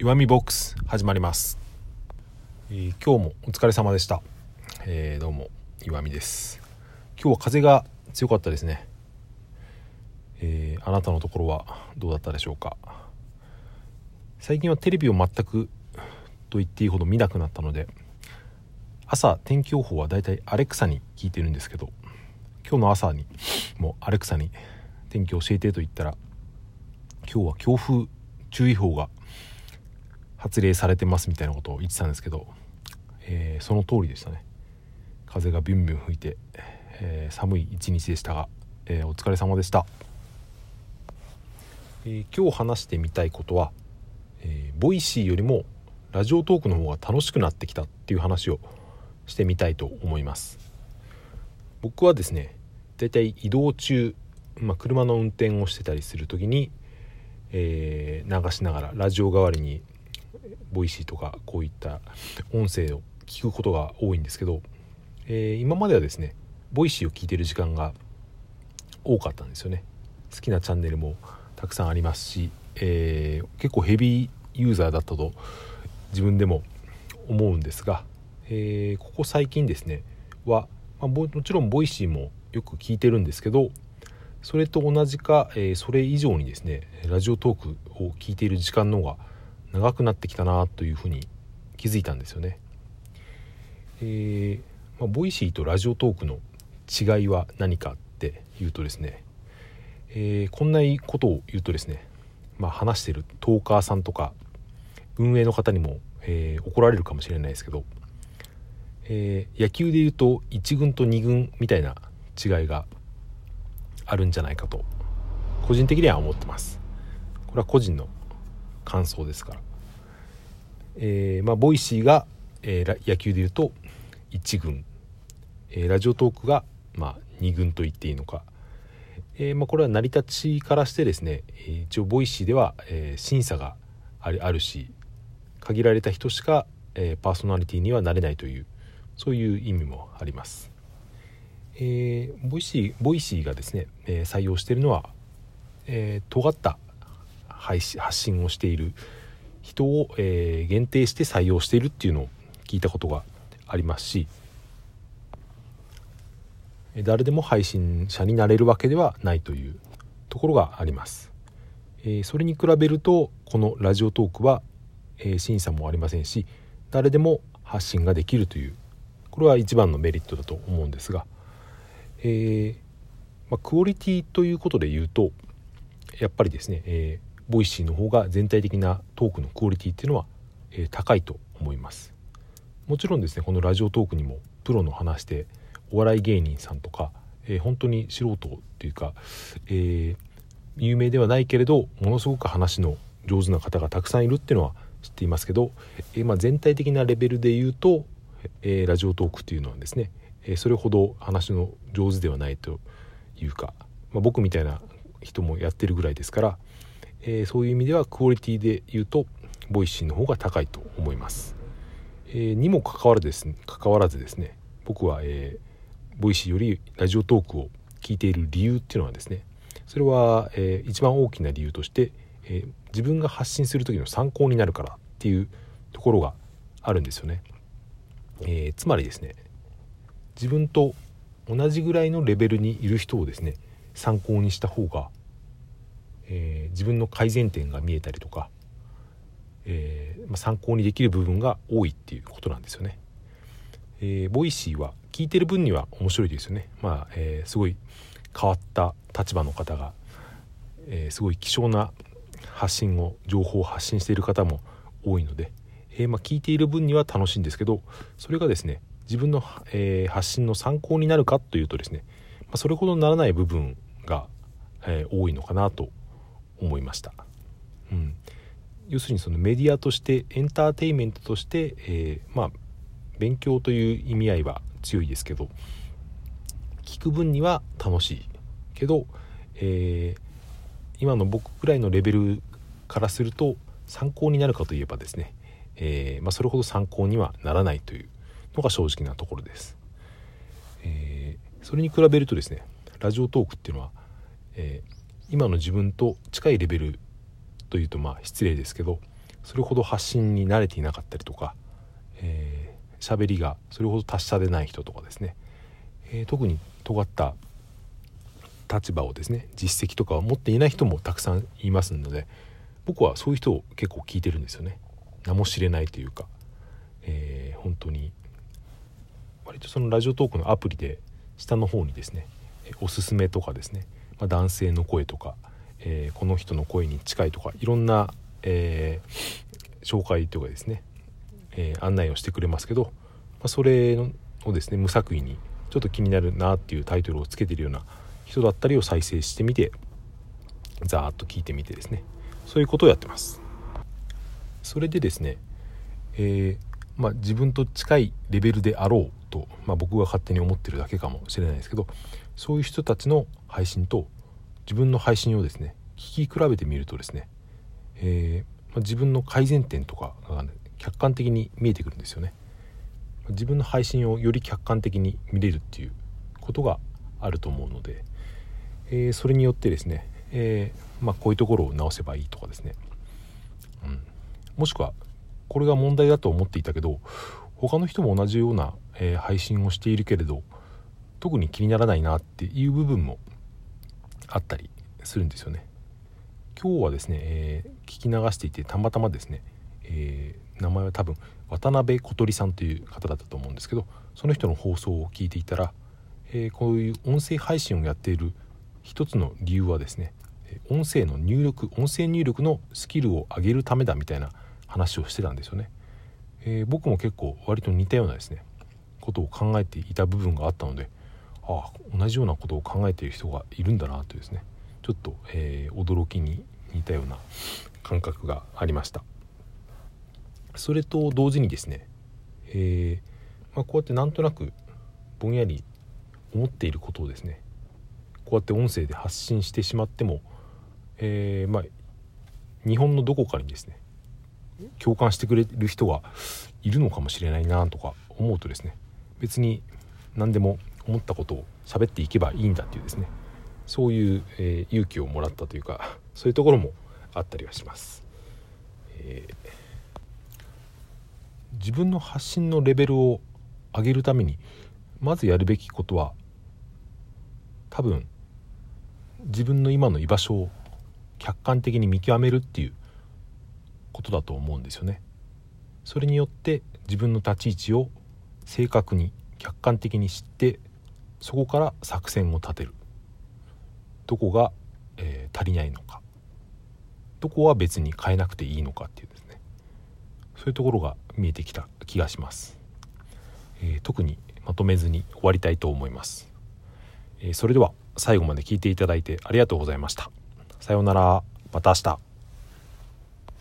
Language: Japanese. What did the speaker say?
弱みボックス始まります、えー、今日もお疲れ様でした、えー、どうも岩見です。今日は風が強かったですね、えー、あなたのところはどうだったでしょうか。最近はテレビを全くと言っていいほど見なくなったので朝天気予報はだいたいアレクサに聞いてるんですけど今日の朝にもうアレクサに天気教えてと言ったら今日は強風注意報が発令されてますみたいなことを言ってたんですけど、えー、その通りでしたね。風がビュンビュン吹いて、えー、寒い一日でしたが、えー、お疲れ様でした、え今日話してみたいことは、え Voicy よりも Radiotalk の方が楽しくなってきたっていう話をしてみたいと思います。僕はですねだいたい移動中、まあ、車の運転をしてたりする時に、え、流しながらラジオ代わりに Voicy とかこういった音声を聞くことが多いんですけど、えー、今まではですね Voicy を聞いてる時間が多かったんですよね。好きなチャンネルもたくさんありますし、えー、結構ヘビーユーザーだったと自分でも思うんですが、えー、ここ最近ですねは、まあ、もちろん Voicyもよく聞いてるんですけどそれと同じか、えー、それ以上にですね Radiotalkを聞いている時間の方が長くなってきたなというふうに気づいたんですよね。えー、まあ、 Voicyと Radiotalkの違いは何かっていうとですね、えー、こんなことを言うとですね、まあ、話してるトーカーさんとか運営の方にも、えー、怒られるかもしれないですけど、えー、野球でいうと1軍と2軍みたいな違いがあるんじゃないかと個人的には思ってますこれは個人の感想ですから、えー、まあ、 Voicyが、えー、野球でいうと1軍、えー、ラジオトークが、まあ、2軍と言っていいのか、えまあ、これは成り立ちからしてですね一応 Voicyでは、え審査があるし限られた人しか、えパーソナリティにはなれないというそういう意味もあります。えー、 VoicyVoicyがですね、え、採用しているのは、えー、尖った配信発信をしている。人を、えー、限定して採用しているっていうのを聞いたことがありますし誰でも配信者になれるわけではないというところがあります、えー、それに比べるとこのラジオトークは、えー、審査もありませんし誰でも発信ができるというこれは一番のメリットだと思うんですが、えーまあ、クオリティということで言うとやっぱりですね、えー、 Voicyの方が全体的なトークのクオリティっていうのは、えー、高いと思います。もちろんですねこのラジオトークにもプロの話でお笑い芸人さんとか、えー、本当に素人っていうか、えー、有名ではないけれどものすごく話の上手な方がたくさんいるっていうのは知っていますけど、えー、まあ、全体的なレベルで言うと、えラジオトークっていうのはですね、えそれほど話の上手ではないというか、まあ、僕みたいな人もやってるぐらいですからえー、そういう意味ではクオリティで言うとVoicyの方が高いと思います。えー、にもかかわらずですね関わらずですね僕は、えー、ボイシーよりラジオトークを聞いている理由っていうのはですねそれは、えー、一番大きな理由として、えー、自分が発信する時の参考になるからっていうところがあるんですよね。えー、つまりですね自分と同じぐらいのレベルにいる人をですね参考にした方がえー、自分の改善点が見えたりとか、えー、まあ、参考にできる部分が多いっていうことなんですよね。えー、ボイシーは聞いてる分には面白いですよね。まあ、えすごい変わった立場の方が、えすごい希少な発信を情報を発信している方も多いので、えまあ、聞いている分には楽しいんですけどそれがですね自分の、え発信の参考になるかというとですね、まあ、それほどならない部分が、え多いのかなと思いました。うん、要するにそのメディアとしてエンターテインメントとして、えー、まあ勉強という意味合いは強いですけど聞く分には楽しいけど、えー、今の僕くらいのレベルからすると参考になるかといえばですね、えー、まあ、それほど参考にはならないというのが正直なところです。えー、それに比べるとですねラジオトークっていうのは、えー今の自分と近いレベルというとまあ失礼ですけどそれほど発信に慣れていなかったりとか喋、えー、りがそれほど達者でない人とかですね、えー、特に尖った立場をですね実績とかを持っていない人もたくさんいますので僕はそういう人を結構聞いてるんですよね。名も知れないというか、えー、本当に割とそのラジオトークのアプリで下の方にですねおすすめとかですね、まあ、男性の声とか、えー、この人の声に近いとかいろんな、えー、紹介というかですね、えー、案内をしてくれますけど、まあ、それをですね無作為にちょっと気になるなっていうタイトルをつけてるような人だったりを再生してみてざーっと聞いてみてですねそういうことをやってます。それでですね、えー、まあ、自分と近いレベルであろうと、まあ、僕が勝手に思ってるだけかもしれないですけどそういう人たちの配信と自分の配信をですね聞き比べてみるとですね、えー、まあ、自分の改善点とかが、ね、客観的に見えてくるんですよね。自分の配信をより客観的に見れるっていうことがあると思うので、えー、それによってですね、えー、まあ、こういうところを直せばいいとかですね、うん、もしくはこれが問題だと思っていたけど他の人も同じような、えー、配信をしているけれど特に気にならないなっていう部分もあったりするんですよね。今日はですね、えー、聞き流していてたまたまですね、えー、名前は多分渡辺小鳥さんという方だったと思うんですけどその人の放送を聞いていたら、えー、こういう音声配信をやっている一つの理由はですね音声の入力音声入力のスキルを上げるためだみたいな話をしてたんですよね、えー、僕も結構割と似たようなですねことを考えていた部分があったのでああ同じようなことを考えている人がいるんだなというですね。ちょっと、えー、驚きに似たような感覚がありました。それと同時にですね、えー、まあ、こうやってなんとなくぼんやり思っていることをですねこうやって音声で発信してしまっても、えー、まあ、日本のどこかにですね共感してくれる人がいるのかもしれないなとか思うとですね別に何でも思ったことを喋っていけばいいんだっていうですねそういう、えー、勇気をもらったというか そういうところもあったりはします。えー、自分の発信のレベルを上げるためにまずやるべきことは多分自分の今の居場所を客観的に見極めるっていうことだと思うんですよね。それによって自分の立ち位置を正確に客観的に知ってそこから作戦を立てる。どこが、えー、足りないのか。どこは別に変えなくていいのかっていうですね。そういうところが見えてきた気がします、えー、特にまとめずに終わりたいと思います、えー、それでは最後まで聞いていただいてありがとうございました。さようなら。また明日。